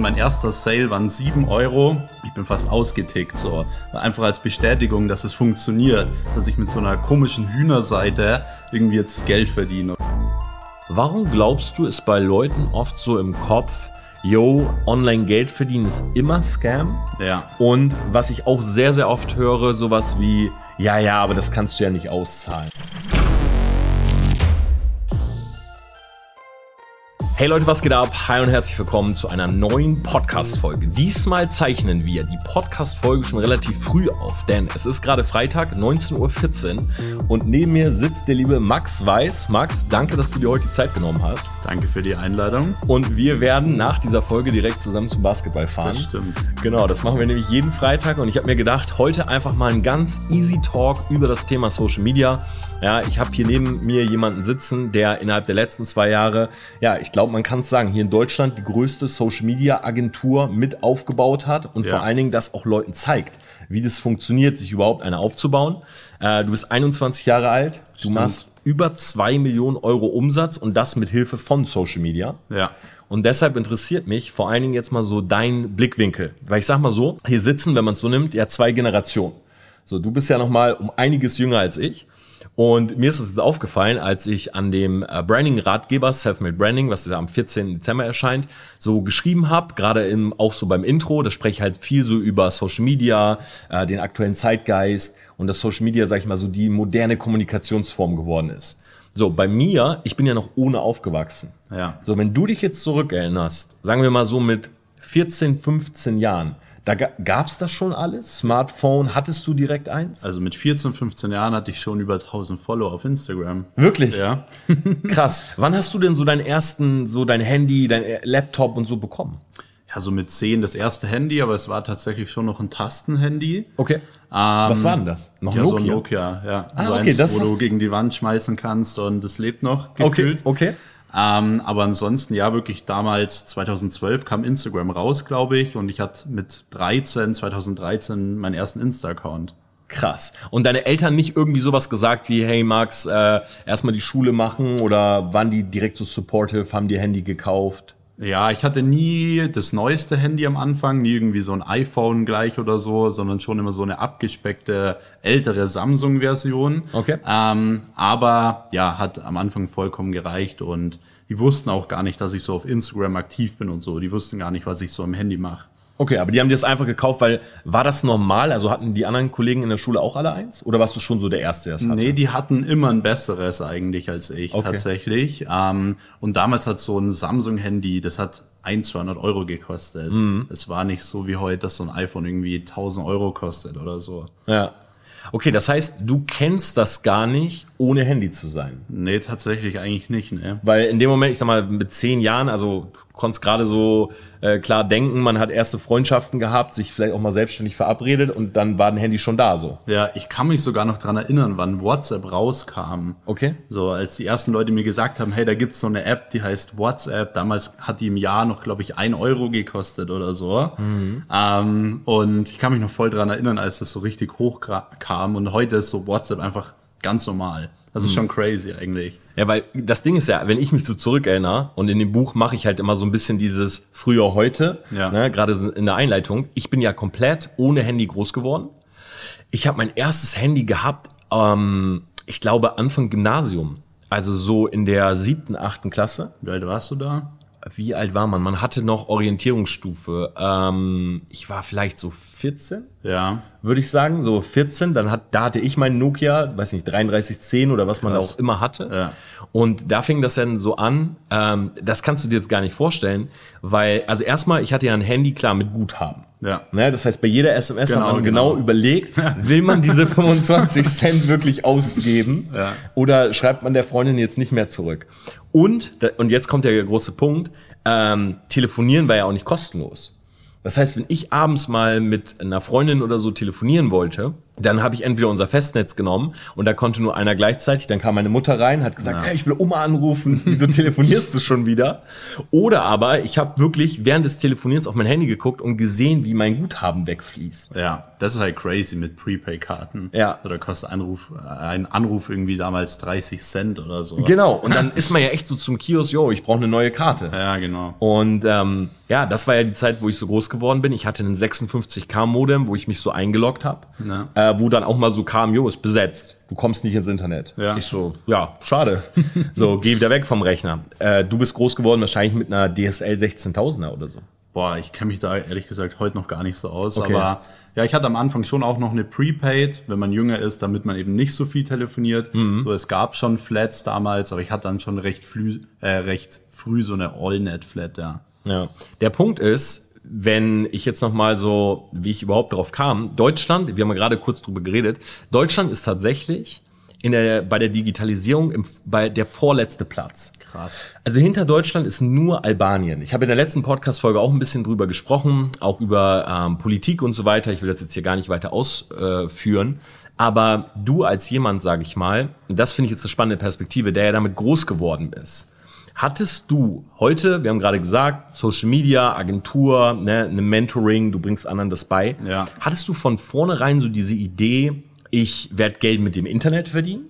Mein erster Sale waren 7 Euro. Ich bin fast ausgetickt. So. Einfach als Bestätigung, dass es funktioniert. Dass ich mit so einer komischen Hühnerseite irgendwie jetzt Geld verdiene. Warum glaubst du, ist bei Leuten oft so im Kopf, yo, online Geld verdienen ist immer Scam? Ja. Und was ich auch sehr, sehr oft höre, sowas wie, ja, ja, aber das kannst du ja nicht auszahlen. Hey Leute, was geht ab? Hi und herzlich willkommen zu einer neuen Podcast-Folge. Diesmal zeichnen wir die Podcast-Folge schon relativ früh auf, denn es ist gerade Freitag, 19.14 Uhr und neben mir sitzt der liebe Max Weiß. Max, danke, dass du dir heute die Zeit genommen hast. Danke für die Einladung. Und wir werden nach dieser Folge direkt zusammen zum Basketball fahren. Das stimmt. Genau, das machen wir nämlich jeden Freitag und ich habe mir gedacht, heute einfach mal ein ganz easy Talk über das Thema Social Media. Ja, ich habe hier neben mir jemanden sitzen, der innerhalb der letzten zwei Jahre, ja, ich glaube, man kann es sagen, hier in Deutschland die größte Social Media Agentur mit aufgebaut hat und Ja. vor allen Dingen das auch Leuten zeigt, wie das funktioniert, sich überhaupt eine aufzubauen. Äh, du bist 21 Jahre alt, du Stimmt. machst über zwei Millionen Euro Umsatz und das mit Hilfe von Social Media. Ja. Und deshalb interessiert mich vor allen Dingen jetzt mal so dein Blickwinkel. Weil ich sag mal so, hier sitzen, wenn man es so nimmt, ja zwei Generationen. So, du bist ja noch mal um einiges jünger als ich. Und mir ist es jetzt aufgefallen, als ich an dem äh, Branding-Ratgeber Selfmade Branding, was ja am 14. Dezember erscheint, so geschrieben habe, gerade im, auch so beim Intro, da spreche ich halt viel so über Social Media, äh, den aktuellen Zeitgeist und dass Social Media, sag ich mal, so die moderne Kommunikationsform geworden ist. So, bei mir, ich bin ja noch ohne aufgewachsen. Ja. So, wenn du dich jetzt zurückerinnerst, sagen wir mal so mit 14, 15 Jahren, da ga, gab's das schon alles? Smartphone, hattest du direkt eins? Also mit 14, 15 Jahren hatte ich schon über 1000 Follower auf Instagram. Wirklich? Ja. Krass. Wann hast du denn so deinen ersten, so dein Handy, dein äh, Laptop und so bekommen? Ja, so mit 10 das erste Handy, aber es war tatsächlich schon noch ein Tastenhandy. Okay. Was war denn das? Noch Ja, so ein Nokia? Nokia, ja. Ah, so okay, eins, das wo du gegen die Wand schmeißen kannst und es lebt noch Okay, gefühlt. okay. Ähm, aber ansonsten, ja, wirklich damals, 2012 kam Instagram raus, glaube ich, und ich hatte mit 13, 2013 meinen ersten Insta-Account. Krass. Und deine Eltern nicht irgendwie sowas gesagt wie, hey Max, äh, erstmal die Schule machen oder waren die direkt so supportive, haben dir Handy gekauft? Ja, ich hatte nie das neueste Handy am Anfang, nie irgendwie so ein iPhone gleich oder so, sondern schon immer so eine abgespeckte ältere Samsung-Version. Okay. Ähm, aber ja, hat am Anfang vollkommen gereicht und die wussten auch gar nicht, dass ich so auf Instagram aktiv bin und so. Die wussten gar nicht, was ich so im Handy mache. Okay, aber die haben dir das einfach gekauft, weil war das normal? Also hatten die anderen Kollegen in der Schule auch alle eins? Oder warst du schon so der Erste, der es hatte? Nee, die hatten immer ein besseres eigentlich als ich Okay. tatsächlich. Ähm, und damals hat so ein Samsung-Handy, das hat 1, 200 Euro gekostet. Mhm. Es war nicht so wie heute, dass so ein iPhone irgendwie 1000 Euro kostet oder so. Ja. Okay, das heißt, du kennst das gar nicht, ohne Handy zu sein. Nee, tatsächlich eigentlich nicht, ne? Weil in dem Moment, ich sag mal, mit zehn Jahren, also du konntest gerade so äh, klar denken, man hat erste Freundschaften gehabt, sich vielleicht auch mal selbstständig verabredet und dann war ein Handy schon da so. Ja, ich kann mich sogar noch dran erinnern, wann WhatsApp rauskam. Okay. So, als die ersten Leute mir gesagt haben, hey, da gibt's so eine App, die heißt WhatsApp. Damals hat die im Jahr noch, glaube ich, ein Euro gekostet oder so. Ähm, und ich kann mich noch voll dran erinnern, als das so richtig hoch kam. Und heute ist so WhatsApp einfach ganz normal. Also schon crazy eigentlich. Ja, weil das Ding ist ja, wenn ich mich so zurückerinnere und in dem Buch mache ich halt immer so ein bisschen dieses früher heute, Ja. ne, gerade in der Einleitung. Ich bin ja komplett ohne Handy groß geworden. Ich habe mein erstes Handy gehabt, ähm, ich glaube Anfang Gymnasium, also so in der siebten, achten Klasse. Wie alt warst du da? Wie alt war man? Man hatte noch Orientierungsstufe. Ähm, ich war vielleicht so 14 Ja. würde ich sagen, so 14, dann hat, da hatte ich meinen Nokia, weiß nicht, 3310 oder was man da Krass. auch immer hatte. Ja. Und da fing das dann so an, ähm, das kannst du dir jetzt gar nicht vorstellen, weil, also erstmal, ich hatte ja ein Handy, klar, mit Guthaben. Ja. Ne, das heißt, bei jeder SMS Genau, hat man genau, genau. überlegt, will man diese 25 Cent wirklich ausgeben Ja. oder schreibt man der Freundin jetzt nicht mehr zurück? Und, und jetzt kommt der große Punkt, ähm, telefonieren war ja auch nicht kostenlos. Das heißt, wenn ich abends mal mit einer Freundin oder so telefonieren wollte, Dann habe ich entweder unser Festnetz genommen und da konnte nur einer gleichzeitig. Dann kam meine Mutter rein, hat gesagt, Ja. hey, ich will Oma anrufen. Wieso telefonierst du schon wieder? Oder aber ich habe wirklich während des Telefonierens auf mein Handy geguckt und gesehen, wie mein Guthaben wegfließt. Ja, das ist halt crazy mit Prepaid-Karten. Ja. Oder kostet Anruf, äh, ein Anruf irgendwie damals 30 Cent oder so. Genau. Und dann ist man ja echt so zum Kiosk, yo, ich brauche eine neue Karte. Ja, genau. Und ähm, ja, das war ja die Zeit, wo ich so groß geworden bin. Ich hatte einen 56K-Modem, wo ich mich so eingeloggt habe, Ja. Äh, wo dann auch mal so kam, jo, ist besetzt. Du kommst nicht ins Internet. Ja. Ich so, ja, schade. so, geh wieder weg vom Rechner. Äh, du bist groß geworden wahrscheinlich mit einer DSL 16000er oder so. Boah, ich kenne mich da ehrlich gesagt heute noch gar nicht so aus. Okay. Aber ja, ich hatte am Anfang schon auch noch eine Prepaid, wenn man jünger ist, damit man eben nicht so viel telefoniert. Mhm. So, es gab schon Flats damals, aber ich hatte dann schon recht, früh, äh, recht früh so eine All-Net-Flat, ja. Ja. Der Punkt ist, wenn ich jetzt noch mal so, wie ich überhaupt drauf kam, Deutschland, wir haben ja gerade kurz drüber geredet, Deutschland ist tatsächlich in der, bei der Digitalisierung im, bei der vorletzte Platz. Krass. Also hinter Deutschland ist nur Albanien. Ich habe in der letzten Podcast-Folge auch ein bisschen drüber gesprochen, auch über ähm, Politik und so weiter. Ich will das jetzt hier gar nicht weiter ausführen. Aber du als jemand, sage ich mal, und das finde ich jetzt eine spannende Perspektive, der ja damit groß geworden ist. Hattest du heute, wir haben gerade gesagt, Social Media, Agentur, ne, eine Mentoring, du bringst anderen das bei. Ja. Hattest du von vornherein so diese Idee, ich werde Geld mit dem Internet verdienen?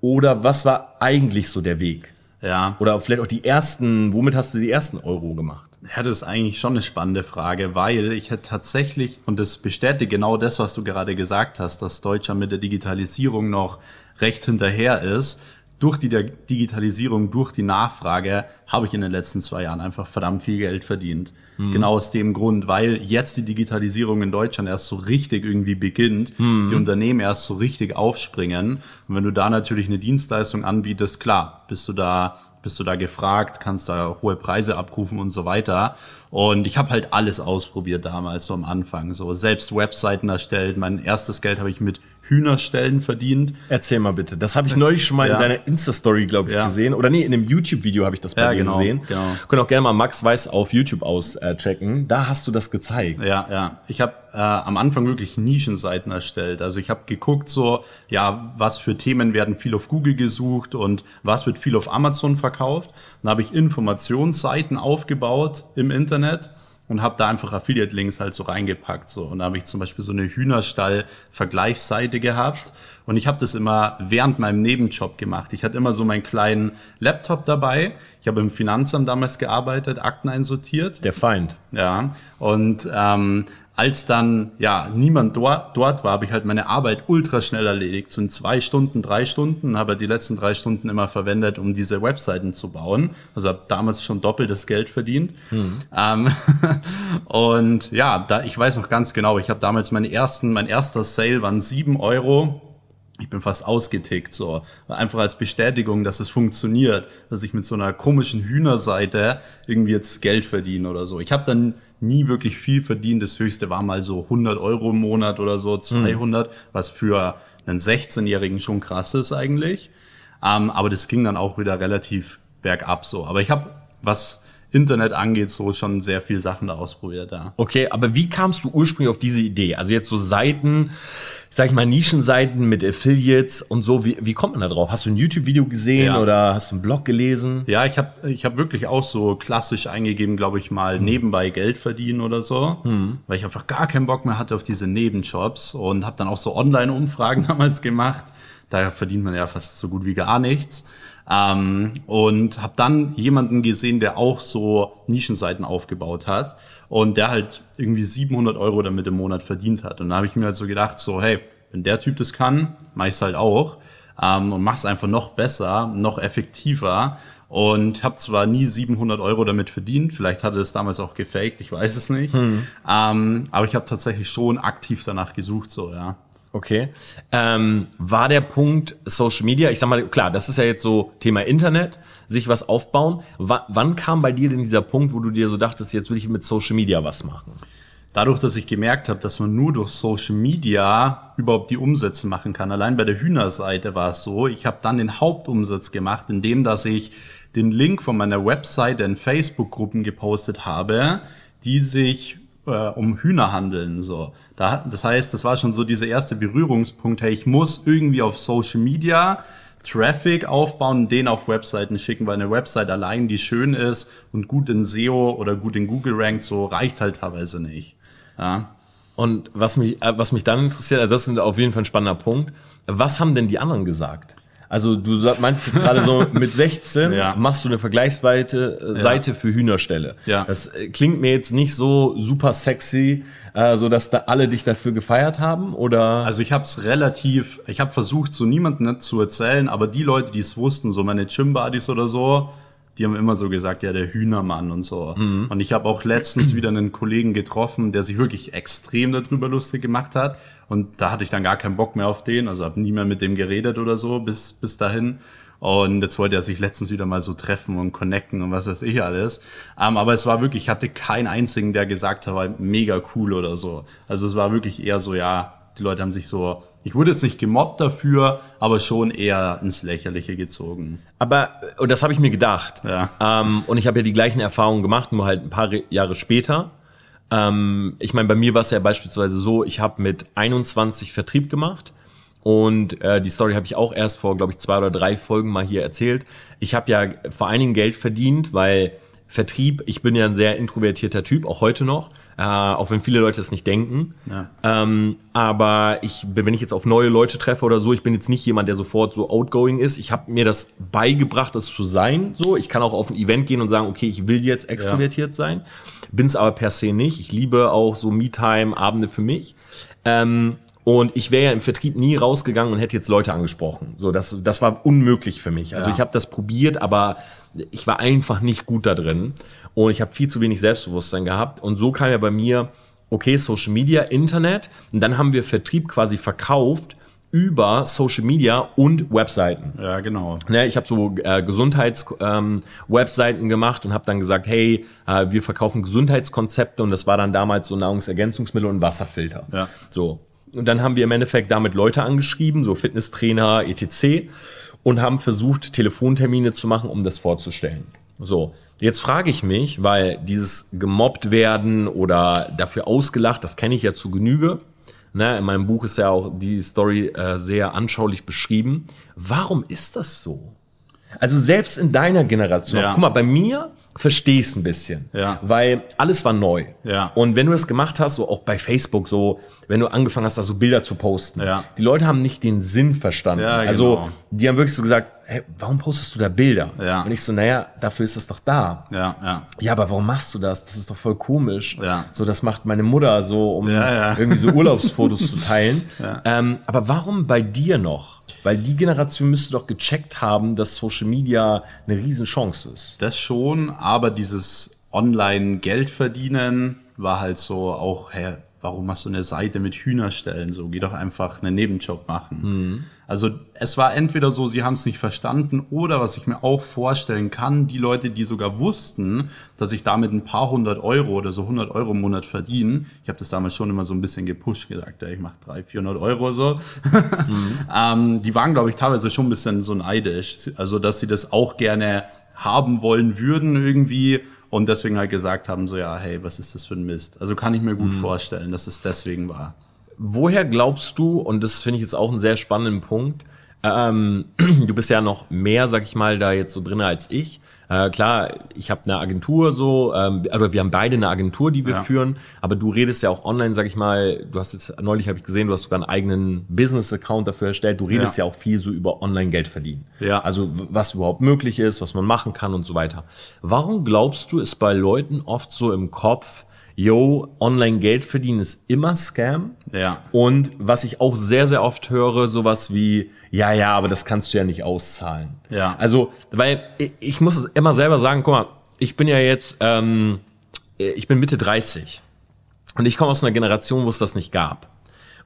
Oder was war eigentlich so der Weg? Ja. Oder vielleicht auch die ersten, womit hast du die ersten Euro gemacht? Ja, das ist eigentlich schon eine spannende Frage, weil ich hätte tatsächlich, und das bestätigt genau das, was du gerade gesagt hast, dass Deutschland mit der Digitalisierung noch recht hinterher ist. Durch die Digitalisierung, durch die Nachfrage habe ich in den letzten zwei Jahren einfach verdammt viel Geld verdient. Genau aus dem Grund, weil jetzt die Digitalisierung in Deutschland erst so richtig irgendwie beginnt, die Unternehmen erst so richtig aufspringen. Und wenn du da natürlich eine Dienstleistung anbietest, klar, bist du da bist du da gefragt, kannst da hohe Preise abrufen und so weiter. Und ich habe halt alles ausprobiert damals, so am Anfang. So selbst Webseiten erstellt. Mein erstes Geld habe ich mit Hühnerstellen verdient. Erzähl mal bitte. Das habe ich neulich schon mal Ja. in deiner Insta-Story, glaube ich, Ja. gesehen. Oder nee, in einem YouTube-Video habe ich das bei Ja, dir genau, gesehen. genau. Könnt auch gerne mal Max Weiß auf YouTube auschecken. Da hast du das gezeigt. Ja, ja. Ich habe äh, am Anfang wirklich Nischenseiten erstellt. Also ich habe geguckt, so, ja, was für Themen werden viel auf Google gesucht und was wird viel auf Amazon verkauft. Dann habe ich Informationsseiten aufgebaut im Internet und habe da einfach Affiliate-Links halt so reingepackt. So. Und da habe ich zum Beispiel so eine Hühnerstall-Vergleichsseite gehabt. Und ich habe das immer während meinem Nebenjob gemacht. Ich hatte immer so meinen kleinen Laptop dabei. Ich habe im Finanzamt damals gearbeitet, Akten einsortiert. Der Feind. Ja, und ähm, als dann ja niemand dort, dort war, habe ich halt meine Arbeit ultra schnell erledigt. So in zwei Stunden, drei Stunden, habe die letzten drei Stunden immer verwendet, um diese Webseiten zu bauen. Also habe damals schon doppeltes Geld verdient. Ähm, und ja, da, ich weiß noch ganz genau, ich habe damals meine ersten, mein erster Sale waren sieben Euro. Ich bin fast ausgetickt, so. Einfach als Bestätigung, dass es funktioniert, dass ich mit so einer komischen Hühnerseite irgendwie jetzt Geld verdiene oder so. Ich habe dann nie wirklich viel verdient. Das höchste war mal so 100 Euro im Monat oder so, 200, was für einen 16-Jährigen schon krass ist eigentlich. Ähm, aber das ging dann auch wieder relativ bergab so. Aber ich habe, was Internet angeht, so schon sehr viel Sachen da ausprobiert, ja. Okay, aber wie kamst du ursprünglich auf diese Idee? Also jetzt so Seiten, sag ich mal, Nischenseiten mit Affiliates und so. Wie, wie kommt man da drauf? Hast du ein YouTube-Video gesehen Ja. oder hast du einen Blog gelesen? Ja, ich habe ich hab wirklich auch so klassisch eingegeben, glaube ich mal, nebenbei Geld verdienen oder so, weil ich einfach gar keinen Bock mehr hatte auf diese Nebenjobs und habe dann auch so Online-Umfragen damals gemacht. Da verdient man ja fast so gut wie gar nichts. Ähm, und habe dann jemanden gesehen, der auch so Nischenseiten aufgebaut hat und der halt irgendwie 700 Euro damit im Monat verdient hat. Und da habe ich mir halt so gedacht, so hey, wenn der Typ das kann, mach ich's halt auch ähm, und mach's einfach noch besser, noch effektiver. Und habe zwar nie 700 Euro damit verdient, vielleicht hatte es damals auch gefaked, ich weiß es nicht. Ähm, aber ich habe tatsächlich schon aktiv danach gesucht, so ja. Okay. Ähm, war der Punkt Social Media, ich sag mal, klar, das ist ja jetzt so Thema Internet, sich was aufbauen. W wann kam bei dir denn dieser Punkt, wo du dir so dachtest, jetzt will ich mit Social Media was machen? Dadurch, dass ich gemerkt habe, dass man nur durch Social Media überhaupt die Umsätze machen kann. Allein bei der Hühnerseite war es so, ich habe dann den Hauptumsatz gemacht, indem dass ich den Link von meiner Webseite in Facebook-Gruppen gepostet habe, die sich äh, um Hühner handeln. So, da, das heißt, das war schon so dieser erste Berührungspunkt. Hey, ich muss irgendwie auf Social Media Traffic aufbauen, den auf Webseiten schicken, weil eine Website allein, die schön ist und gut in SEO oder gut in Google rankt, so reicht halt teilweise nicht. Ja. Und was mich, äh, was mich dann interessiert, also das ist auf jeden Fall ein spannender Punkt. Was haben denn die anderen gesagt? Also du meinst jetzt gerade so, mit 16 ja. machst du eine Vergleichsseite äh, Seite für Hühnerställe. Ja. Das äh, klingt mir jetzt nicht so super sexy, äh, so dass da alle dich dafür gefeiert haben, oder? Also ich habe es relativ, ich habe versucht, so niemandem nicht zu erzählen, aber die Leute, die es wussten, so meine Gym-Buddies oder so, die haben immer so gesagt, ja, der Hühnermann und so. Mhm. Und ich habe auch letztens wieder einen Kollegen getroffen, der sich wirklich extrem darüber lustig gemacht hat. Und da hatte ich dann gar keinen Bock mehr auf den, also habe nie mehr mit dem geredet oder so bis, bis dahin. Und jetzt wollte er sich letztens wieder mal so treffen und connecten und was weiß ich alles. Um, ähm, aber es war wirklich, ich hatte keinen einzigen, der gesagt hat, war mega cool oder so. Also es war wirklich eher so, ja, die Leute haben sich so ich wurde jetzt nicht gemobbt dafür, aber schon eher ins Lächerliche gezogen. Aber, und das habe ich mir gedacht. Ja. Ähm, und ich habe ja die gleichen Erfahrungen gemacht, nur halt ein paar Jahre später. Ähm, ich meine, bei mir war es ja beispielsweise so, ich habe mit 21 Vertrieb gemacht. Und äh, die Story habe ich auch erst vor, glaube ich, zwei oder drei Folgen mal hier erzählt. Ich habe ja vor allen Dingen Geld verdient, weil Vertrieb, ich bin ja ein sehr introvertierter Typ, auch heute noch, äh, auch wenn viele Leute das nicht denken. Ja. Ähm, aber ich, wenn ich jetzt auf neue Leute treffe oder so, ich bin jetzt nicht jemand, der sofort so outgoing ist. Ich habe mir das beigebracht, das zu sein. So, ich kann auch auf ein Event gehen und sagen, okay, ich will jetzt extrovertiert ja. sein, bin es aber per se nicht. Ich liebe auch so Me-Time-Abende für mich. Ähm, und ich wäre ja im Vertrieb nie rausgegangen und hätte jetzt Leute angesprochen. So, das, das war unmöglich für mich. Also ja. ich habe das probiert, aber ich war einfach nicht gut da drin. Und ich habe viel zu wenig Selbstbewusstsein gehabt. Und so kam ja bei mir, okay, Social Media, Internet. Und dann haben wir Vertrieb quasi verkauft über Social Media und Webseiten. Ja, genau. Ne, ich habe so äh, Gesundheits-Webseiten ähm, gemacht und habe dann gesagt, hey, äh, wir verkaufen Gesundheitskonzepte und das war dann damals so Nahrungsergänzungsmittel und Wasserfilter. Ja. So, und dann haben wir im Endeffekt damit Leute angeschrieben, so Fitnesstrainer, etc. und haben versucht, Telefontermine zu machen, um das vorzustellen. So, jetzt frage ich mich, weil dieses gemobbt werden oder dafür ausgelacht, das kenne ich ja zu Genüge. Ne, in meinem Buch ist ja auch die Story äh, sehr anschaulich beschrieben. Warum ist das so? Also selbst in deiner Generation. Ja. Guck mal, bei mir verstehe ich es ein bisschen. Ja. Weil alles war neu. Ja. Und wenn du das gemacht hast, so auch bei Facebook, so, wenn du angefangen hast, da so Bilder zu posten, ja. die Leute haben nicht den Sinn verstanden. Ja, also, genau. die haben wirklich so gesagt, hey, warum postest du da Bilder? Ja. Und ich so, naja, dafür ist das doch da. Ja, ja. Ja, aber warum machst du das? Das ist doch voll komisch. Ja. So, das macht meine Mutter so, um Ja, ja. irgendwie so Urlaubsfotos zu teilen. Ja. Ähm, aber warum bei dir noch? Weil die Generation müsste doch gecheckt haben, dass Social Media eine Riesenchance ist. Das schon, aber dieses Online-Geld verdienen war halt so auch, hä, warum machst du eine Seite mit Hühnerstellen? So, geh doch einfach einen Nebenjob machen. Also es war entweder so, sie haben es nicht verstanden oder was ich mir auch vorstellen kann, die Leute, die sogar wussten, dass ich damit ein paar hundert Euro oder so 100 Euro im Monat verdiene. Ich habe das damals schon immer so ein bisschen gepusht, gesagt, ja, ich mache 300, 400 Euro so. ähm, die waren, glaube ich, teilweise schon ein bisschen so neidisch. Also, dass sie das auch gerne haben wollen würden irgendwie und deswegen halt gesagt haben, so ja, hey, was ist das für ein Mist? Also kann ich mir gut vorstellen, dass es deswegen war. Woher glaubst du, und das finde ich jetzt auch einen sehr spannenden Punkt, ähm, du bist ja noch mehr, sag ich mal, da jetzt so drin als ich. Äh, klar, ich habe eine Agentur so, ähm, aber wir haben beide eine Agentur, die wir Ja. führen, aber du redest ja auch online, sag ich mal, du hast jetzt, neulich habe ich gesehen, du hast sogar einen eigenen Business-Account dafür erstellt, du redest ja, Ja. auch viel so über Online-Geld verdienen. Ja. Also was überhaupt möglich ist, was man machen kann und so weiter. Warum glaubst du, ist bei Leuten oft so im Kopf, yo, Online-Geld verdienen ist immer Scam? Ja. Und was ich auch sehr, sehr oft höre, sowas wie, ja, ja, aber das kannst du ja nicht auszahlen. Ja. Also, weil ich, ich muss es immer selber sagen, guck mal, ich bin ja jetzt, ähm, ich bin Mitte 30 und ich komme aus einer Generation, wo es das nicht gab.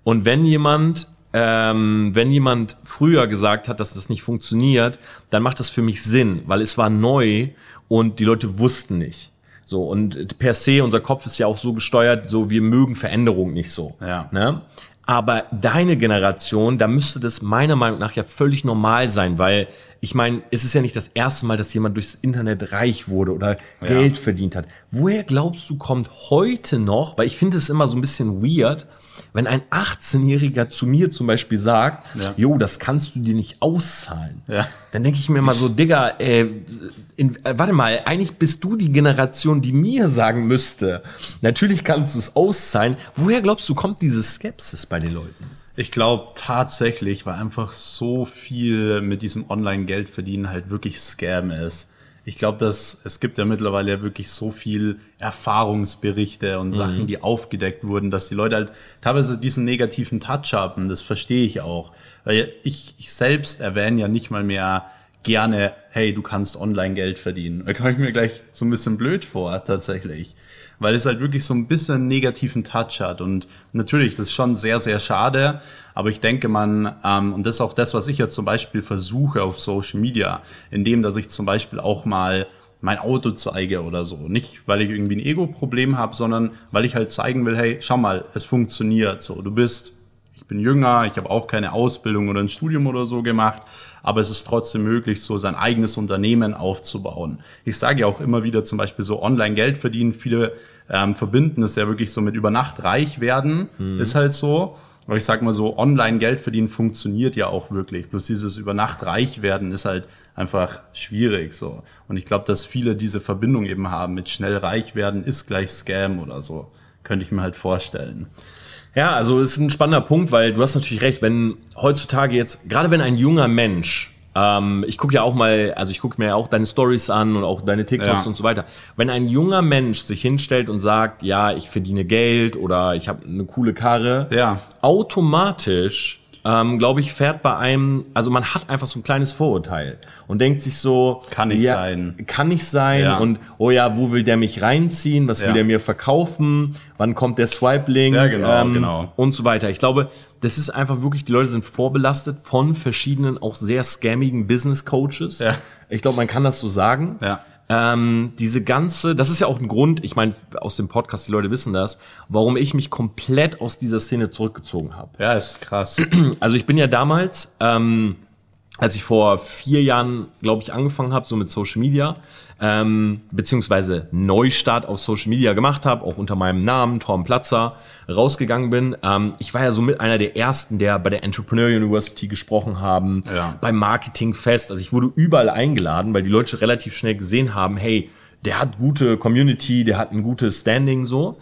Und wenn jemand, ähm, wenn jemand früher gesagt hat, dass das nicht funktioniert, dann macht das für mich Sinn, weil es war neu und die Leute wussten nicht. So, und per se, unser Kopf ist ja auch so gesteuert, so wir mögen Veränderung nicht so. Ja. Ne? Aber deine Generation, da müsste das meiner Meinung nach ja völlig normal sein, weil ich meine, es ist ja nicht das erste Mal, dass jemand durchs Internet reich wurde oder ja. Geld verdient hat. Woher glaubst du, kommt heute noch, weil ich finde es immer so ein bisschen weird, wenn ein 18-Jähriger zu mir zum Beispiel sagt, ja. jo, das kannst du dir nicht auszahlen, ja. dann denke ich mir immer so, Digga, äh, in, äh, warte mal, eigentlich bist du die Generation, die mir sagen müsste, natürlich kannst du es auszahlen. Woher glaubst du, kommt diese Skepsis bei den Leuten? Ich glaube tatsächlich, weil einfach so viel mit diesem Online-Geld verdienen halt wirklich Scam ist ich glaube, dass es gibt ja mittlerweile wirklich so viel Erfahrungsberichte und Sachen, mhm. die aufgedeckt wurden, dass die Leute halt teilweise diesen negativen Touch haben. Das verstehe ich auch. Weil ich, ich selbst erwähne ja nicht mal mehr gerne, hey, du kannst online Geld verdienen. Da komme ich mir gleich so ein bisschen blöd vor, tatsächlich weil es halt wirklich so ein bisschen einen negativen Touch hat. Und natürlich, das ist schon sehr, sehr schade. Aber ich denke, man, ähm, und das ist auch das, was ich jetzt zum Beispiel versuche auf Social Media, indem, dass ich zum Beispiel auch mal mein Auto zeige oder so. Nicht, weil ich irgendwie ein Ego-Problem habe, sondern weil ich halt zeigen will, hey, schau mal, es funktioniert so. Du bist, ich bin jünger, ich habe auch keine Ausbildung oder ein Studium oder so gemacht, aber es ist trotzdem möglich, so sein eigenes Unternehmen aufzubauen. Ich sage ja auch immer wieder zum Beispiel so online Geld verdienen. Viele ähm, verbinden es ja wirklich so mit über Nacht reich werden. Mhm. Ist halt so. Aber ich sag mal so, online Geld verdienen funktioniert ja auch wirklich. Bloß dieses über Nacht reich werden ist halt einfach schwierig so. Und ich glaube, dass viele diese Verbindung eben haben mit schnell reich werden ist gleich Scam oder so. Könnte ich mir halt vorstellen. Ja, also ist ein spannender Punkt, weil du hast natürlich recht, wenn heutzutage jetzt, gerade wenn ein junger Mensch, ähm, ich gucke ja auch mal, also ich gucke mir ja auch deine Stories an und auch deine TikToks ja. und so weiter. Wenn ein junger Mensch sich hinstellt und sagt, ja, ich verdiene Geld oder ich habe eine coole Karre, ja. automatisch ähm, glaube ich, fährt bei einem, also man hat einfach so ein kleines Vorurteil und denkt sich so, kann nicht ja, sein. Kann nicht sein ja. und oh ja, wo will der mich reinziehen? Was ja. will der mir verkaufen? Wann kommt der Swipe-Link? Ja, genau, ähm, genau. Und so weiter. Ich glaube, das ist einfach wirklich, die Leute sind vorbelastet von verschiedenen, auch sehr scammigen Business Coaches. Ja. Ich glaube, man kann das so sagen. Ja. Ähm, diese ganze, das ist ja auch ein Grund, ich meine, aus dem Podcast, die Leute wissen das, warum ich mich komplett aus dieser Szene zurückgezogen habe. Ja, ist krass. Also ich bin ja damals, ähm, als ich vor vier Jahren, glaube ich, angefangen habe, so mit Social Media, ähm, beziehungsweise Neustart auf Social Media gemacht habe, auch unter meinem Namen, Torm Platzer, rausgegangen bin. Ähm, ich war ja so mit einer der ersten, der bei der Entrepreneur University gesprochen haben, ja. beim Marketingfest. Also ich wurde überall eingeladen, weil die Leute relativ schnell gesehen haben, hey, der hat gute Community, der hat ein gutes Standing so.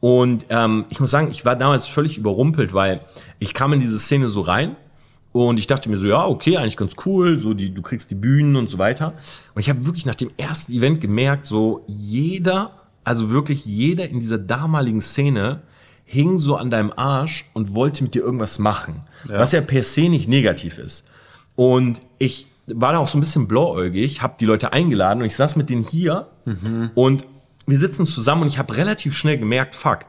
Und ähm, ich muss sagen, ich war damals völlig überrumpelt, weil ich kam in diese Szene so rein und ich dachte mir so, ja, okay, eigentlich ganz cool, so die, du kriegst die Bühnen und so weiter. Und ich habe wirklich nach dem ersten Event gemerkt, so jeder, also wirklich jeder in dieser damaligen Szene hing so an deinem Arsch und wollte mit dir irgendwas machen. Ja. Was ja per se nicht negativ ist. Und ich war da auch so ein bisschen blauäugig, habe die Leute eingeladen und ich saß mit denen hier mhm. und wir sitzen zusammen und ich habe relativ schnell gemerkt, fuck,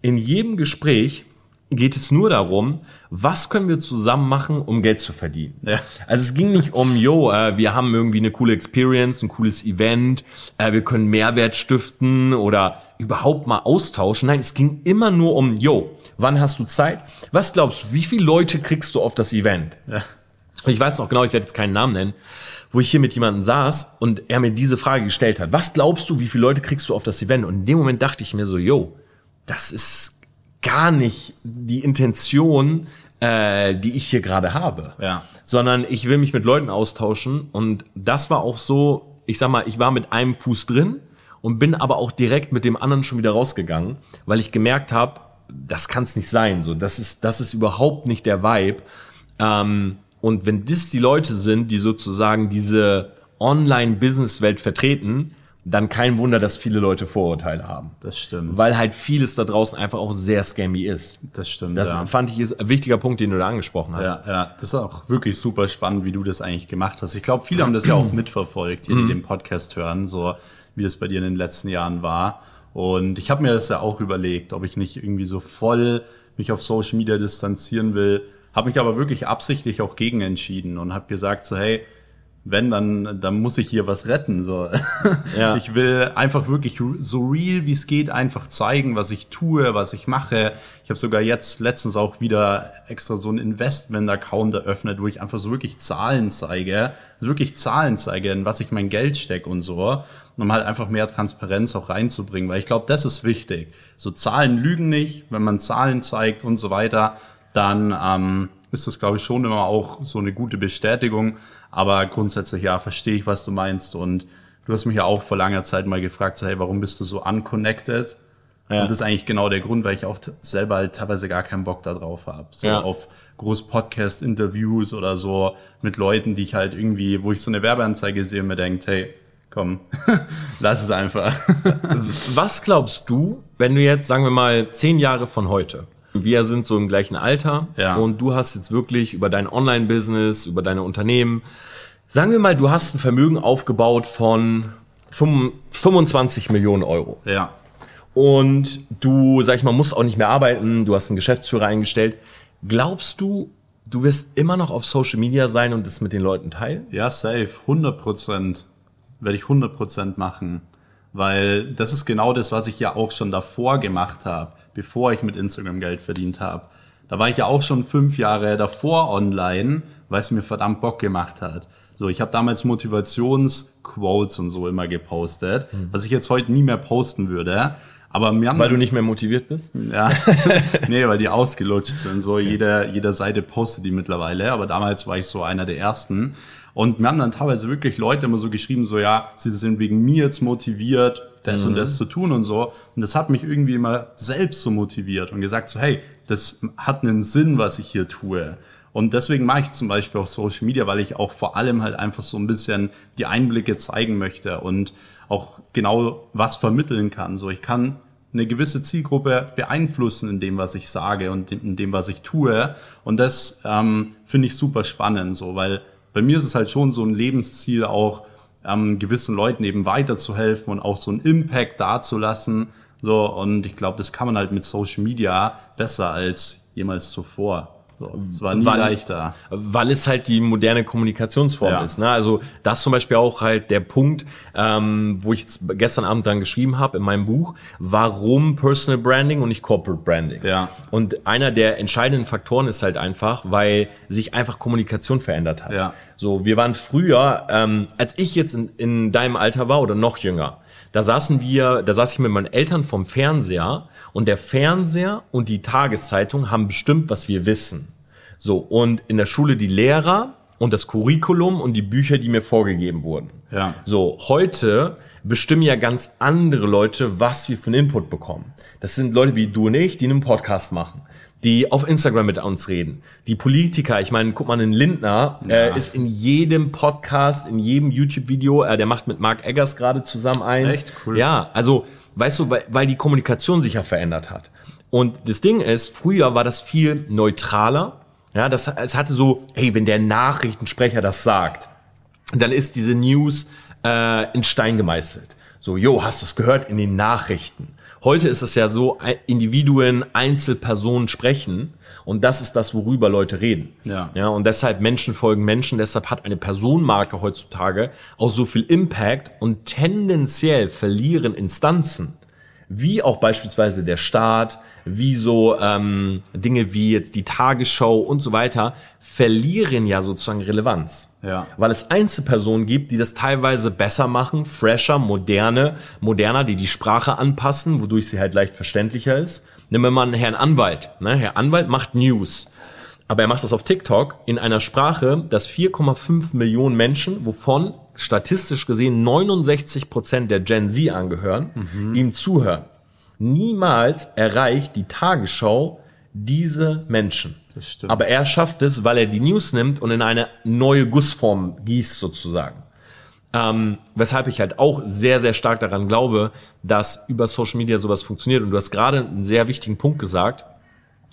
in jedem Gespräch geht es nur darum, was können wir zusammen machen, um Geld zu verdienen. Ja. Also es ging nicht um, yo, äh, wir haben irgendwie eine coole Experience, ein cooles Event, äh, wir können Mehrwert stiften oder überhaupt mal austauschen. Nein, es ging immer nur um, yo, wann hast du Zeit? Was glaubst du, wie viele Leute kriegst du auf das Event? Ja. Und ich weiß noch genau, ich werde jetzt keinen Namen nennen, wo ich hier mit jemandem saß und er mir diese Frage gestellt hat. Was glaubst du, wie viele Leute kriegst du auf das Event? Und in dem Moment dachte ich mir so, yo, das ist gar nicht die Intention, äh, die ich hier gerade habe. Ja. Sondern ich will mich mit Leuten austauschen. Und das war auch so, ich sag mal, ich war mit einem Fuß drin und bin aber auch direkt mit dem anderen schon wieder rausgegangen, weil ich gemerkt habe, das kann es nicht sein. So, das ist, das ist überhaupt nicht der Vibe. Ähm, und wenn das die Leute sind, die sozusagen diese Online-Business-Welt vertreten, dann kein Wunder, dass viele Leute Vorurteile haben. Das stimmt. Weil halt vieles da draußen einfach auch sehr scammy ist. Das stimmt. Das ja. fand ich ist ein wichtiger Punkt, den du da angesprochen hast. Ja, ja, das ist auch wirklich super spannend, wie du das eigentlich gemacht hast. Ich glaube, viele haben das ja auch mitverfolgt, die, die mhm. den Podcast hören, so wie das bei dir in den letzten Jahren war. Und ich habe mir das ja auch überlegt, ob ich nicht irgendwie so voll mich auf Social Media distanzieren will. Habe mich aber wirklich absichtlich auch gegen entschieden und habe gesagt so, hey, wenn, dann, dann muss ich hier was retten. So. Ja. Ich will einfach wirklich so real wie es geht einfach zeigen, was ich tue, was ich mache. Ich habe sogar jetzt letztens auch wieder extra so einen Investment-Account eröffnet, wo ich einfach so wirklich Zahlen zeige, wirklich Zahlen zeige, in was ich mein Geld stecke und so, um halt einfach mehr Transparenz auch reinzubringen, weil ich glaube, das ist wichtig. So Zahlen lügen nicht, wenn man Zahlen zeigt und so weiter, dann ähm, ist das, glaube ich, schon immer auch so eine gute Bestätigung. Aber grundsätzlich, ja, verstehe ich, was du meinst. Und du hast mich ja auch vor langer Zeit mal gefragt, so, hey, warum bist du so unconnected? Ja. Und das ist eigentlich genau der Grund, weil ich auch selber halt teilweise gar keinen Bock da drauf habe. So Ja. auf groß Podcast-Interviews oder so mit Leuten, die ich halt irgendwie, wo ich so eine Werbeanzeige sehe und mir denke, hey, komm, lass es einfach. Was glaubst du, wenn du jetzt, sagen wir mal, zehn Jahre von heute, wir sind so im gleichen Alter Ja. und du hast jetzt wirklich über dein Online-Business, über deine Unternehmen, sagen wir mal, du hast ein Vermögen aufgebaut von 25 Millionen Euro. ja. und du, sag ich mal, musst auch nicht mehr arbeiten, du hast einen Geschäftsführer eingestellt. Glaubst du, du wirst immer noch auf Social Media sein und das mit den Leuten teilen? Ja, safe. 100 Prozent. Werde ich 100 Prozent machen. Weil das ist genau das, was ich ja auch schon davor gemacht habe, bevor ich mit Instagram Geld verdient habe. Da war ich ja auch schon fünf Jahre davor online, weil es mir verdammt Bock gemacht hat. So, ich habe damals Motivationsquotes und so immer gepostet, was ich jetzt heute nie mehr posten würde. Aber mir haben Weil du nicht mehr motiviert bist? ja, nee, weil die ausgelutscht sind. So jeder, jeder Seite postet die mittlerweile. Aber damals war ich so einer der ersten. Und mir haben dann teilweise wirklich Leute immer so geschrieben, so ja, sie sind wegen mir jetzt motiviert, das und das zu tun und so. Und das hat mich irgendwie immer selbst so motiviert und gesagt so, hey, das hat einen Sinn, was ich hier tue. Und deswegen mache ich zum Beispiel auch Social Media, weil ich auch vor allem halt einfach so ein bisschen die Einblicke zeigen möchte und auch genau was vermitteln kann. So, ich kann eine gewisse Zielgruppe beeinflussen in dem, was ich sage und in dem, was ich tue. Und das ähm, finde ich super spannend, so, weil bei mir ist es halt schon so ein Lebensziel, auch ähm, gewissen Leuten eben weiterzuhelfen und auch so einen Impact dazulassen. So, und ich glaube, das kann man halt mit Social Media besser als jemals zuvor. So, es war nie Wann- leichter. Weil es halt die moderne Kommunikationsform Ja. ist. Ne? Also das ist zum Beispiel auch halt der Punkt, ähm, wo ich gestern Abend dann geschrieben habe in meinem Buch, warum Personal Branding und nicht Corporate Branding. Ja. Und einer der entscheidenden Faktoren ist halt einfach, weil sich einfach Kommunikation verändert hat. Ja. So, wir waren früher, ähm, als ich jetzt in, in deinem Alter war oder noch jünger, da saßen wir, da saß ich mit meinen Eltern vom Fernseher und der Fernseher und die Tageszeitung haben bestimmt, was wir wissen. So, und in der Schule die Lehrer und das Curriculum und die Bücher, die mir vorgegeben wurden. Ja. So, heute bestimmen ja ganz andere Leute, was wir für einen Input bekommen. Das sind Leute wie du und ich, die einen Podcast machen, die auf Instagram mit uns reden. Die Politiker, ich meine, guck mal, ein Lindner äh, ist in jedem Podcast, in jedem YouTube-Video, äh, der macht mit Mark Eggers gerade zusammen eins. Echt? Cool. Ja, also, weißt du, weil, weil die Kommunikation sich ja verändert hat. Und das Ding ist, früher war das viel neutraler. Ja, das, es hatte so, hey, wenn der Nachrichtensprecher das sagt, dann ist diese News äh, in Stein gemeißelt. So, jo, hast du es gehört in den Nachrichten? Heute ist es ja so, Individuen, Einzelpersonen sprechen und das ist das, worüber Leute reden. Ja. ja und deshalb Menschen folgen Menschen, deshalb hat eine Personenmarke heutzutage auch so viel Impact und tendenziell verlieren Instanzen wie auch beispielsweise der Staat, wie so ähm, Dinge wie jetzt die Tagesschau und so weiter, verlieren ja sozusagen Relevanz. Ja. Weil es Einzelpersonen gibt, die das teilweise besser machen, fresher, moderne, moderner, die die Sprache anpassen, wodurch sie halt leicht verständlicher ist. Nehmen wir mal einen Herrn Anwalt. Ne? Herr Anwalt macht News. Aber er macht das auf TikTok in einer Sprache, dass 4,5 Millionen Menschen, wovon statistisch gesehen 69 Prozent der Gen Z angehören, ihm zuhören. Niemals erreicht die Tagesschau diese Menschen. Das stimmt. Aber er schafft es, weil er die News nimmt und in eine neue Gussform gießt sozusagen. Ähm, weshalb ich halt auch sehr, sehr stark daran glaube, dass über Social Media sowas funktioniert. Und du hast gerade einen sehr wichtigen Punkt gesagt.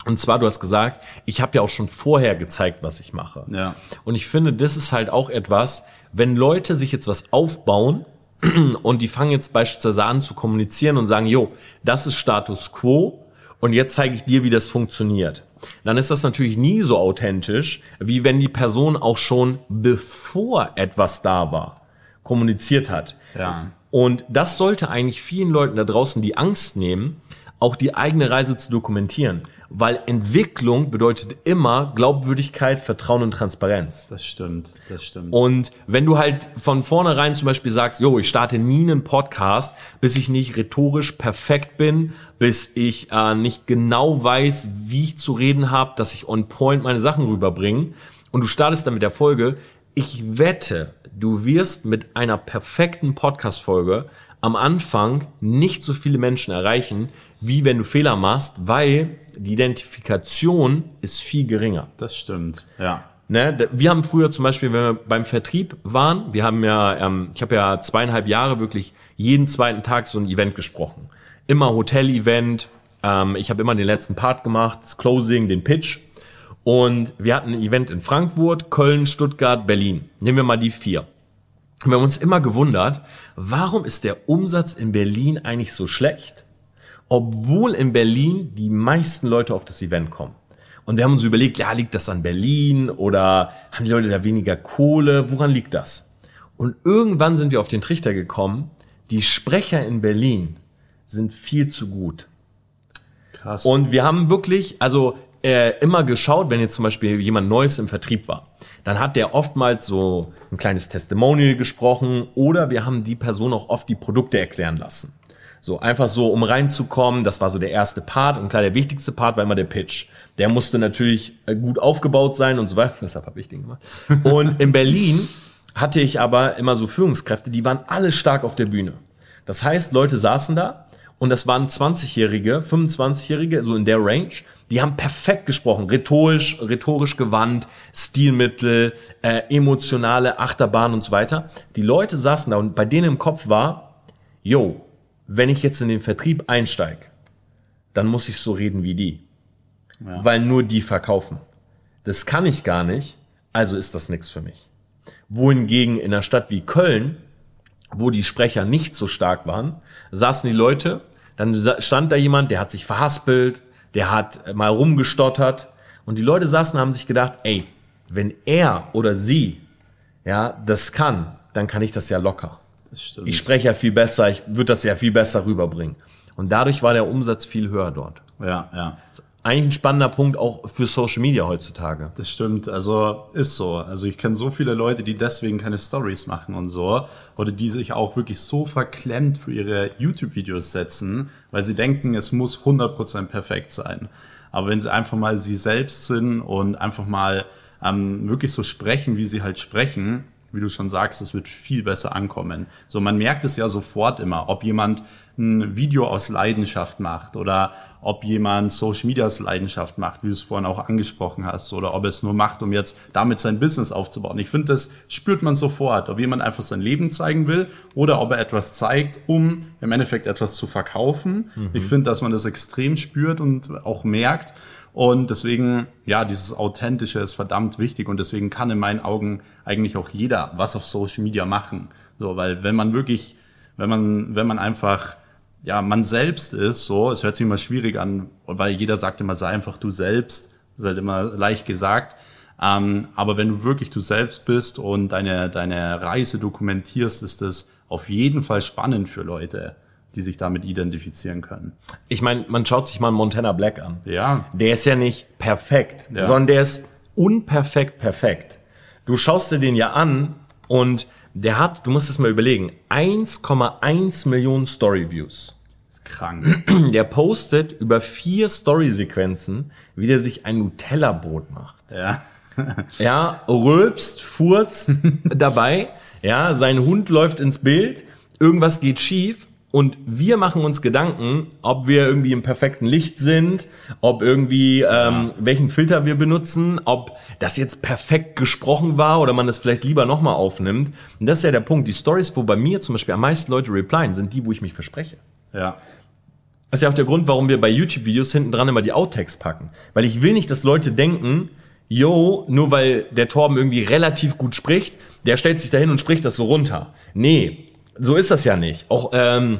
Und zwar, du hast gesagt, ich habe ja auch schon vorher gezeigt, was ich mache. Ja. Und ich finde, das ist halt auch etwas, wenn Leute sich jetzt was aufbauen und die fangen jetzt beispielsweise an zu kommunizieren und sagen, jo, das ist Status quo und jetzt zeige ich dir, wie das funktioniert. Dann ist das natürlich nie so authentisch, wie wenn die Person auch schon bevor etwas da war, kommuniziert hat. Ja. Und das sollte eigentlich vielen Leuten da draußen die Angst nehmen, auch die eigene Reise zu dokumentieren. Weil Entwicklung bedeutet immer Glaubwürdigkeit, Vertrauen und Transparenz. Das stimmt, das stimmt. Und wenn du halt von vornherein zum Beispiel sagst, jo, ich starte nie einen Podcast, bis ich nicht rhetorisch perfekt bin, bis ich äh, nicht genau weiß, wie ich zu reden habe, dass ich on point meine Sachen rüberbringe und du startest dann mit der Folge, ich wette, du wirst mit einer perfekten Podcast-Folge am Anfang nicht so viele Menschen erreichen, wie wenn du Fehler machst, weil die Identifikation ist viel geringer. Das stimmt, ja. Ne, wir haben früher zum Beispiel, wenn wir beim Vertrieb waren, wir haben ja, ähm, ich habe ja zweieinhalb Jahre wirklich jeden zweiten Tag so ein Event gesprochen. Immer Hotel-Event, ähm, ich habe immer den letzten Part gemacht, das Closing, den Pitch. Und wir hatten ein Event in Frankfurt, Köln, Stuttgart, Berlin. Nehmen wir mal die vier. Wir haben uns immer gewundert, warum ist der Umsatz in Berlin eigentlich so schlecht? Obwohl in Berlin die meisten Leute auf das Event kommen. Und wir haben uns überlegt, ja, liegt das an Berlin oder haben die Leute da weniger Kohle? Woran liegt das? Und irgendwann sind wir auf den Trichter gekommen, die Sprecher in Berlin sind viel zu gut. Krass. Und wir haben wirklich, also äh, immer geschaut, wenn jetzt zum Beispiel jemand Neues im Vertrieb war, dann hat der oftmals so ein kleines Testimonial gesprochen oder wir haben die Person auch oft die Produkte erklären lassen. So, einfach so, um reinzukommen. Das war so der erste Part. Und klar, der wichtigste Part war immer der Pitch. Der musste natürlich äh, gut aufgebaut sein und so weiter. Deshalb habe ich den gemacht. Und in Berlin hatte ich aber immer so Führungskräfte, die waren alle stark auf der Bühne. Das heißt, Leute saßen da und das waren 20-Jährige, 25-Jährige, so in der Range. Die haben perfekt gesprochen, rhetorisch, rhetorisch gewandt, Stilmittel, äh, emotionale Achterbahn und so weiter. Die Leute saßen da und bei denen im Kopf war, yo, wenn ich jetzt in den Vertrieb einsteige, dann muss ich so reden wie die. Ja. Weil nur die verkaufen. Das kann ich gar nicht, also ist das nichts für mich. Wohingegen in einer Stadt wie Köln, wo die Sprecher nicht so stark waren, saßen die Leute, dann stand da jemand, der hat sich verhaspelt, der hat mal rumgestottert und die Leute saßen und haben sich gedacht, ey, wenn er oder sie ja das kann, dann kann ich das ja locker ich spreche ja viel besser, ich würde das ja viel besser rüberbringen. Und dadurch war der Umsatz viel höher dort. Ja, ja. Eigentlich ein spannender Punkt auch für Social Media heutzutage. Das stimmt, also ist so. Also ich kenne so viele Leute, die deswegen keine Stories machen und so. Oder die sich auch wirklich so verklemmt für ihre YouTube-Videos setzen, weil sie denken, es muss 100% perfekt sein. Aber wenn sie einfach mal sie selbst sind und einfach mal ähm, wirklich so sprechen, wie sie halt sprechen, wie du schon sagst, es wird viel besser ankommen. So, man merkt es ja sofort immer, ob jemand ein Video aus Leidenschaft macht oder ob jemand Social Media aus Leidenschaft macht, wie du es vorhin auch angesprochen hast, oder ob es nur macht, um jetzt damit sein Business aufzubauen. Ich finde, das spürt man sofort, ob jemand einfach sein Leben zeigen will oder ob er etwas zeigt, um im Endeffekt etwas zu verkaufen. Mhm. Ich finde, dass man das extrem spürt und auch merkt. Und deswegen, ja, dieses Authentische ist verdammt wichtig und deswegen kann in meinen Augen eigentlich auch jeder was auf Social Media machen. So, weil wenn man wirklich, wenn man, wenn man einfach, ja, man selbst ist, so, es hört sich immer schwierig an, weil jeder sagt immer, sei einfach du selbst, ist halt immer leicht gesagt. Ähm, aber wenn du wirklich du selbst bist und deine, deine Reise dokumentierst, ist das auf jeden Fall spannend für Leute die sich damit identifizieren können. Ich meine, man schaut sich mal Montana Black an. Ja. Der ist ja nicht perfekt, ja. sondern der ist unperfekt perfekt. Du schaust dir den ja an und der hat, du musst es mal überlegen, 1,1 Millionen Story Views. ist krank. Der postet über vier Story-Sequenzen, wie der sich ein Nutella-Brot macht. Ja. ja, rülpst, furzt dabei. Ja, sein Hund läuft ins Bild, irgendwas geht schief und wir machen uns Gedanken, ob wir irgendwie im perfekten Licht sind, ob irgendwie ähm, welchen Filter wir benutzen, ob das jetzt perfekt gesprochen war oder man das vielleicht lieber nochmal aufnimmt. Und das ist ja der Punkt. Die Stories, wo bei mir zum Beispiel am meisten Leute replyen, sind die, wo ich mich verspreche. Ja. Das ist ja auch der Grund, warum wir bei YouTube-Videos hinten dran immer die Outtakes packen. Weil ich will nicht, dass Leute denken, yo, nur weil der Torben irgendwie relativ gut spricht, der stellt sich dahin und spricht das so runter. Nee, so ist das ja nicht. Auch ähm,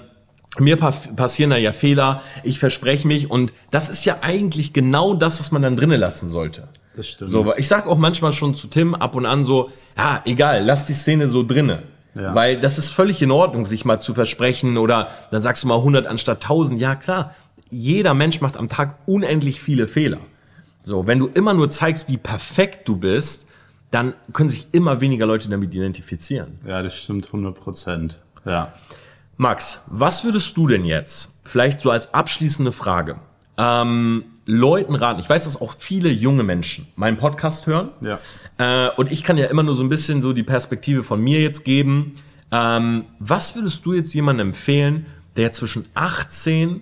mir passieren da ja Fehler, ich verspreche mich und das ist ja eigentlich genau das, was man dann drinnen lassen sollte. Das stimmt. So, ich sag auch manchmal schon zu Tim ab und an so, ja, egal, lass die Szene so drinnen. Ja. Weil das ist völlig in Ordnung, sich mal zu versprechen oder dann sagst du mal 100 anstatt 1000. Ja, klar, jeder Mensch macht am Tag unendlich viele Fehler. So, wenn du immer nur zeigst, wie perfekt du bist, dann können sich immer weniger Leute damit identifizieren. Ja, das stimmt 100 Prozent. Ja. Max, was würdest du denn jetzt, vielleicht so als abschließende Frage, ähm, Leuten raten? Ich weiß, dass auch viele junge Menschen meinen Podcast hören. Ja. Äh, und ich kann ja immer nur so ein bisschen so die Perspektive von mir jetzt geben. Ähm, was würdest du jetzt jemandem empfehlen, der zwischen 18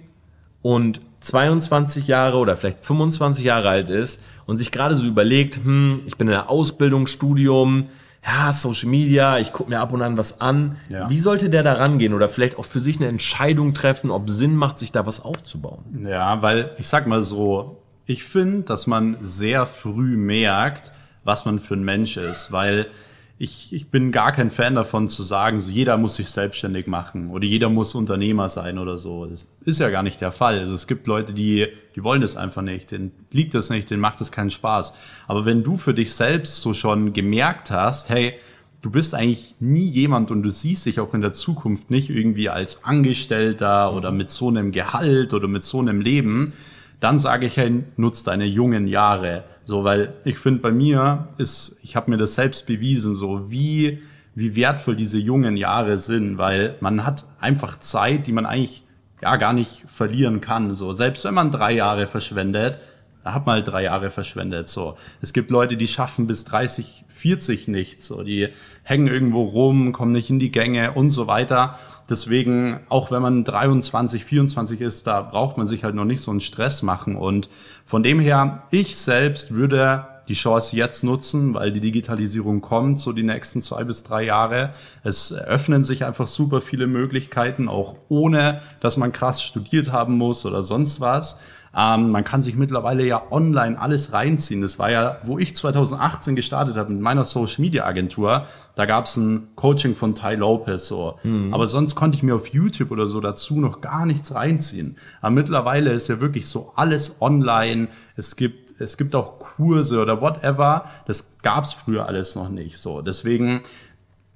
und 22 Jahre oder vielleicht 25 Jahre alt ist und sich gerade so überlegt, hm, ich bin in der Ausbildung, Studium, ja, Social Media, ich gucke mir ab und an was an. Ja. Wie sollte der da rangehen oder vielleicht auch für sich eine Entscheidung treffen, ob Sinn macht, sich da was aufzubauen? Ja, weil ich sag mal so, ich finde, dass man sehr früh merkt, was man für ein Mensch ist, weil ich, ich bin gar kein Fan davon zu sagen, so jeder muss sich selbstständig machen oder jeder muss Unternehmer sein oder so. Das ist ja gar nicht der Fall. Also es gibt Leute, die, die wollen das einfach nicht, denen liegt das nicht, denen macht das keinen Spaß. Aber wenn du für dich selbst so schon gemerkt hast, hey, du bist eigentlich nie jemand und du siehst dich auch in der Zukunft nicht irgendwie als Angestellter oder mit so einem Gehalt oder mit so einem Leben, dann sage ich, hey, nutz deine jungen Jahre so, weil ich finde, bei mir ist, ich habe mir das selbst bewiesen, so wie, wie wertvoll diese jungen Jahre sind, weil man hat einfach Zeit, die man eigentlich ja gar nicht verlieren kann. So, selbst wenn man drei Jahre verschwendet, man halt drei Jahre verschwendet. So, es gibt Leute, die schaffen bis 30, 40 nicht. So, die hängen irgendwo rum, kommen nicht in die Gänge und so weiter. Deswegen, auch wenn man 23, 24 ist, da braucht man sich halt noch nicht so einen Stress machen. Und von dem her, ich selbst würde die Chance jetzt nutzen, weil die Digitalisierung kommt, so die nächsten zwei bis drei Jahre. Es öffnen sich einfach super viele Möglichkeiten, auch ohne, dass man krass studiert haben muss oder sonst was. Ähm, man kann sich mittlerweile ja online alles reinziehen. Das war ja, wo ich 2018 gestartet habe mit meiner Social Media Agentur, da gab es ein Coaching von Ty Lopez so. Mhm. Aber sonst konnte ich mir auf YouTube oder so dazu noch gar nichts reinziehen. Aber mittlerweile ist ja wirklich so alles online. Es gibt, es gibt auch Kurse oder whatever. Das gab es früher alles noch nicht. So. Deswegen,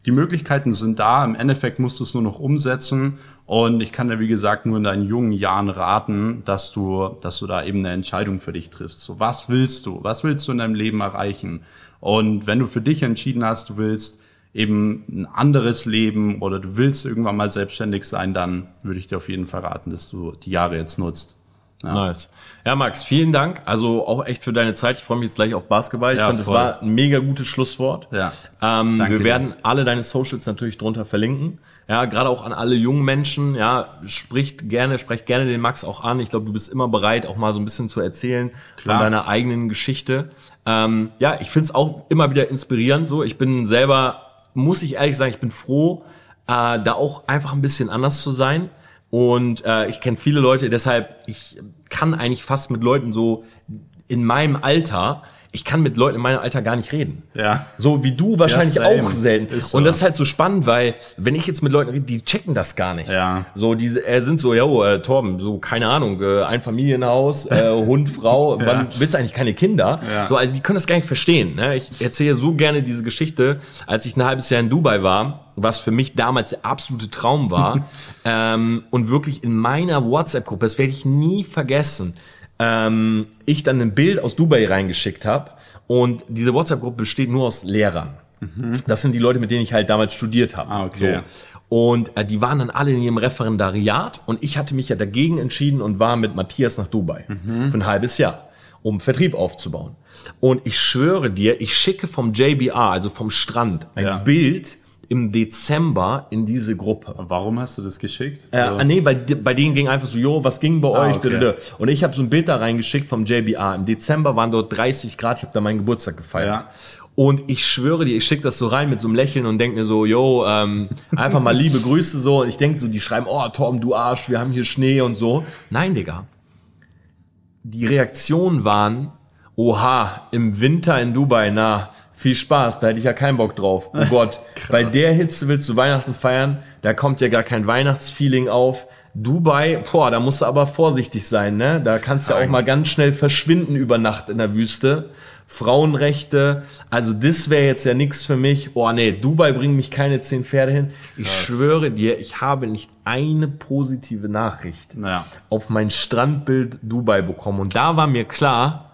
die Möglichkeiten sind da. Im Endeffekt musst du es nur noch umsetzen. Und ich kann dir, wie gesagt, nur in deinen jungen Jahren raten, dass du, dass du da eben eine Entscheidung für dich triffst. So, was willst du? Was willst du in deinem Leben erreichen? Und wenn du für dich entschieden hast, du willst eben ein anderes Leben oder du willst irgendwann mal selbstständig sein, dann würde ich dir auf jeden Fall raten, dass du die Jahre jetzt nutzt. Ja. Nice. Ja, Max, vielen Dank. Also auch echt für deine Zeit. Ich freue mich jetzt gleich auf Basketball. Ich ja, fand, das war ein mega gutes Schlusswort. Ja. Ähm, wir werden alle deine Socials natürlich drunter verlinken. Ja, gerade auch an alle jungen Menschen. Ja, spricht gerne, sprecht gerne den Max auch an. Ich glaube, du bist immer bereit, auch mal so ein bisschen zu erzählen Klar. von deiner eigenen Geschichte. Ähm, ja, ich finde es auch immer wieder inspirierend. So, ich bin selber, muss ich ehrlich sagen, ich bin froh, äh, da auch einfach ein bisschen anders zu sein. Und äh, ich kenne viele Leute, deshalb ich kann eigentlich fast mit Leuten so in meinem Alter ich kann mit Leuten in meinem Alter gar nicht reden. Ja. So wie du wahrscheinlich ja, auch selten. So. Und das ist halt so spannend, weil wenn ich jetzt mit Leuten rede, die checken das gar nicht. Ja. So, die äh, sind so, ja, äh, Torben, so, keine Ahnung, äh, ein Familienhaus, äh, Hund, Frau, ja. wann willst du eigentlich keine Kinder? Ja. So, also die können das gar nicht verstehen. Ne? Ich erzähle so gerne diese Geschichte, als ich ein halbes Jahr in Dubai war, was für mich damals der absolute Traum war. ähm, und wirklich in meiner WhatsApp-Gruppe, das werde ich nie vergessen ähm, ich dann ein Bild aus Dubai reingeschickt habe und diese WhatsApp-Gruppe besteht nur aus Lehrern. Mhm. Das sind die Leute, mit denen ich halt damals studiert habe. Ah, okay. So. Und äh, die waren dann alle in ihrem Referendariat und ich hatte mich ja dagegen entschieden und war mit Matthias nach Dubai mhm. für ein halbes Jahr, um Vertrieb aufzubauen. Und ich schwöre dir, ich schicke vom JBR, also vom Strand, ein ja. Bild im Dezember in diese Gruppe. Warum hast du das geschickt? Äh, so. nee, bei, bei denen ging einfach so, jo, was ging bei ah, euch? Okay. Und ich habe so ein Bild da reingeschickt vom JBA. Im Dezember waren dort 30 Grad, ich habe da meinen Geburtstag gefeiert. Ja. Und ich schwöre dir, ich schicke das so rein mit so einem Lächeln und denke mir so, yo, ähm, einfach mal liebe Grüße so. Und ich denke so, die schreiben, oh, Tom, du Arsch, wir haben hier Schnee und so. Nein, Digga. Die Reaktionen waren, oha, im Winter in Dubai, na, viel Spaß, da hätte ich ja keinen Bock drauf. Oh Gott, bei der Hitze willst du Weihnachten feiern, da kommt ja gar kein Weihnachtsfeeling auf. Dubai, boah, da musst du aber vorsichtig sein, ne? Da kannst du ja auch mal ganz schnell verschwinden über Nacht in der Wüste. Frauenrechte, also das wäre jetzt ja nichts für mich. Oh nee, Dubai bringt mich keine zehn Pferde hin. Ich Krass. schwöre dir, ich habe nicht eine positive Nachricht Naja. auf mein Strandbild Dubai bekommen. Und da war mir klar,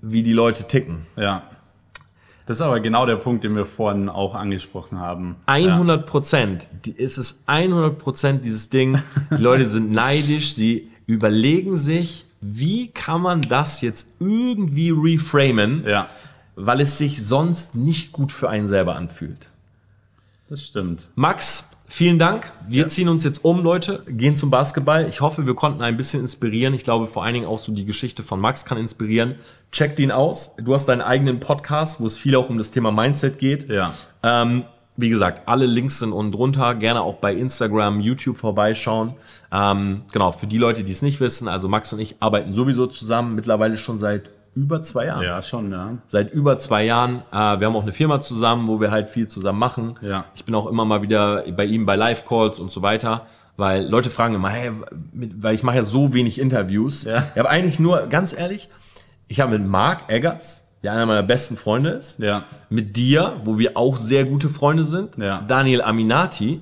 wie die Leute ticken. Ja. Das ist aber genau der Punkt, den wir vorhin auch angesprochen haben. 100 Prozent. Die- Es ist 100 Prozent dieses Ding. Die Leute sind neidisch. Sie überlegen sich, wie kann man das jetzt irgendwie reframen, Ja. ja, weil es sich sonst nicht gut für einen selber anfühlt. das stimmt. Max, vielen Dank. Wir ziehen uns jetzt um, Leute, gehen zum Basketball. Ich hoffe, wir konnten ein bisschen inspirieren. Ich glaube, vor allen Dingen auch so die Geschichte von Max kann inspirieren. Checkt ihn aus. Du hast deinen eigenen Podcast, wo es viel auch um das Thema Mindset geht. Ja. Ähm, wie gesagt, alle Links sind unten drunter. Gerne auch bei Instagram, YouTube vorbeischauen. Ähm, genau, für die Leute, die es nicht wissen, also Max und ich arbeiten sowieso zusammen, mittlerweile schon seit über zwei Jahren. Ja, schon, ja. Seit über zwei Jahren. Äh, wir haben auch eine Firma zusammen, wo wir halt viel zusammen machen. Ja. Ich bin auch immer mal wieder bei ihm bei Live-Calls und so weiter. Weil Leute fragen immer, hey, mit, weil ich mache ja so wenig Interviews. Ja. Ich habe eigentlich nur, ganz ehrlich, ich habe mit Mark Eggers, der einer meiner besten Freunde ist, Ja. mit dir, wo wir auch sehr gute Freunde sind, Ja. Daniel Aminati.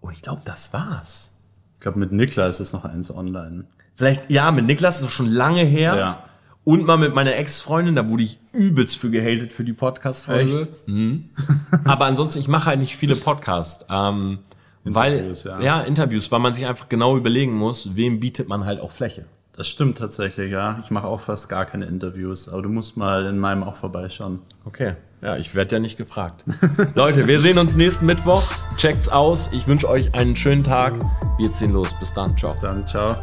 Und ich glaube, das war's. Ich glaube, mit Niklas ist noch eins online. Vielleicht, ja, mit Niklas ist doch schon lange her. Ja. Und mal mit meiner Ex-Freundin, da wurde ich übelst für gehatet für die Podcast-Folge. Mhm. Aber ansonsten, ich mache halt nicht viele Podcasts. Ähm, weil, Interviews, ja. ja. Interviews, weil man sich einfach genau überlegen muss, wem bietet man halt auch Fläche. Das stimmt tatsächlich, ja. Ich mache auch fast gar keine Interviews, aber du musst mal in meinem auch vorbeischauen. Okay. Ja, ich werde ja nicht gefragt. Leute, wir sehen uns nächsten Mittwoch. Checkt's aus. Ich wünsche euch einen schönen Tag. Wir ziehen los. Bis dann. Ciao. Dann ciao.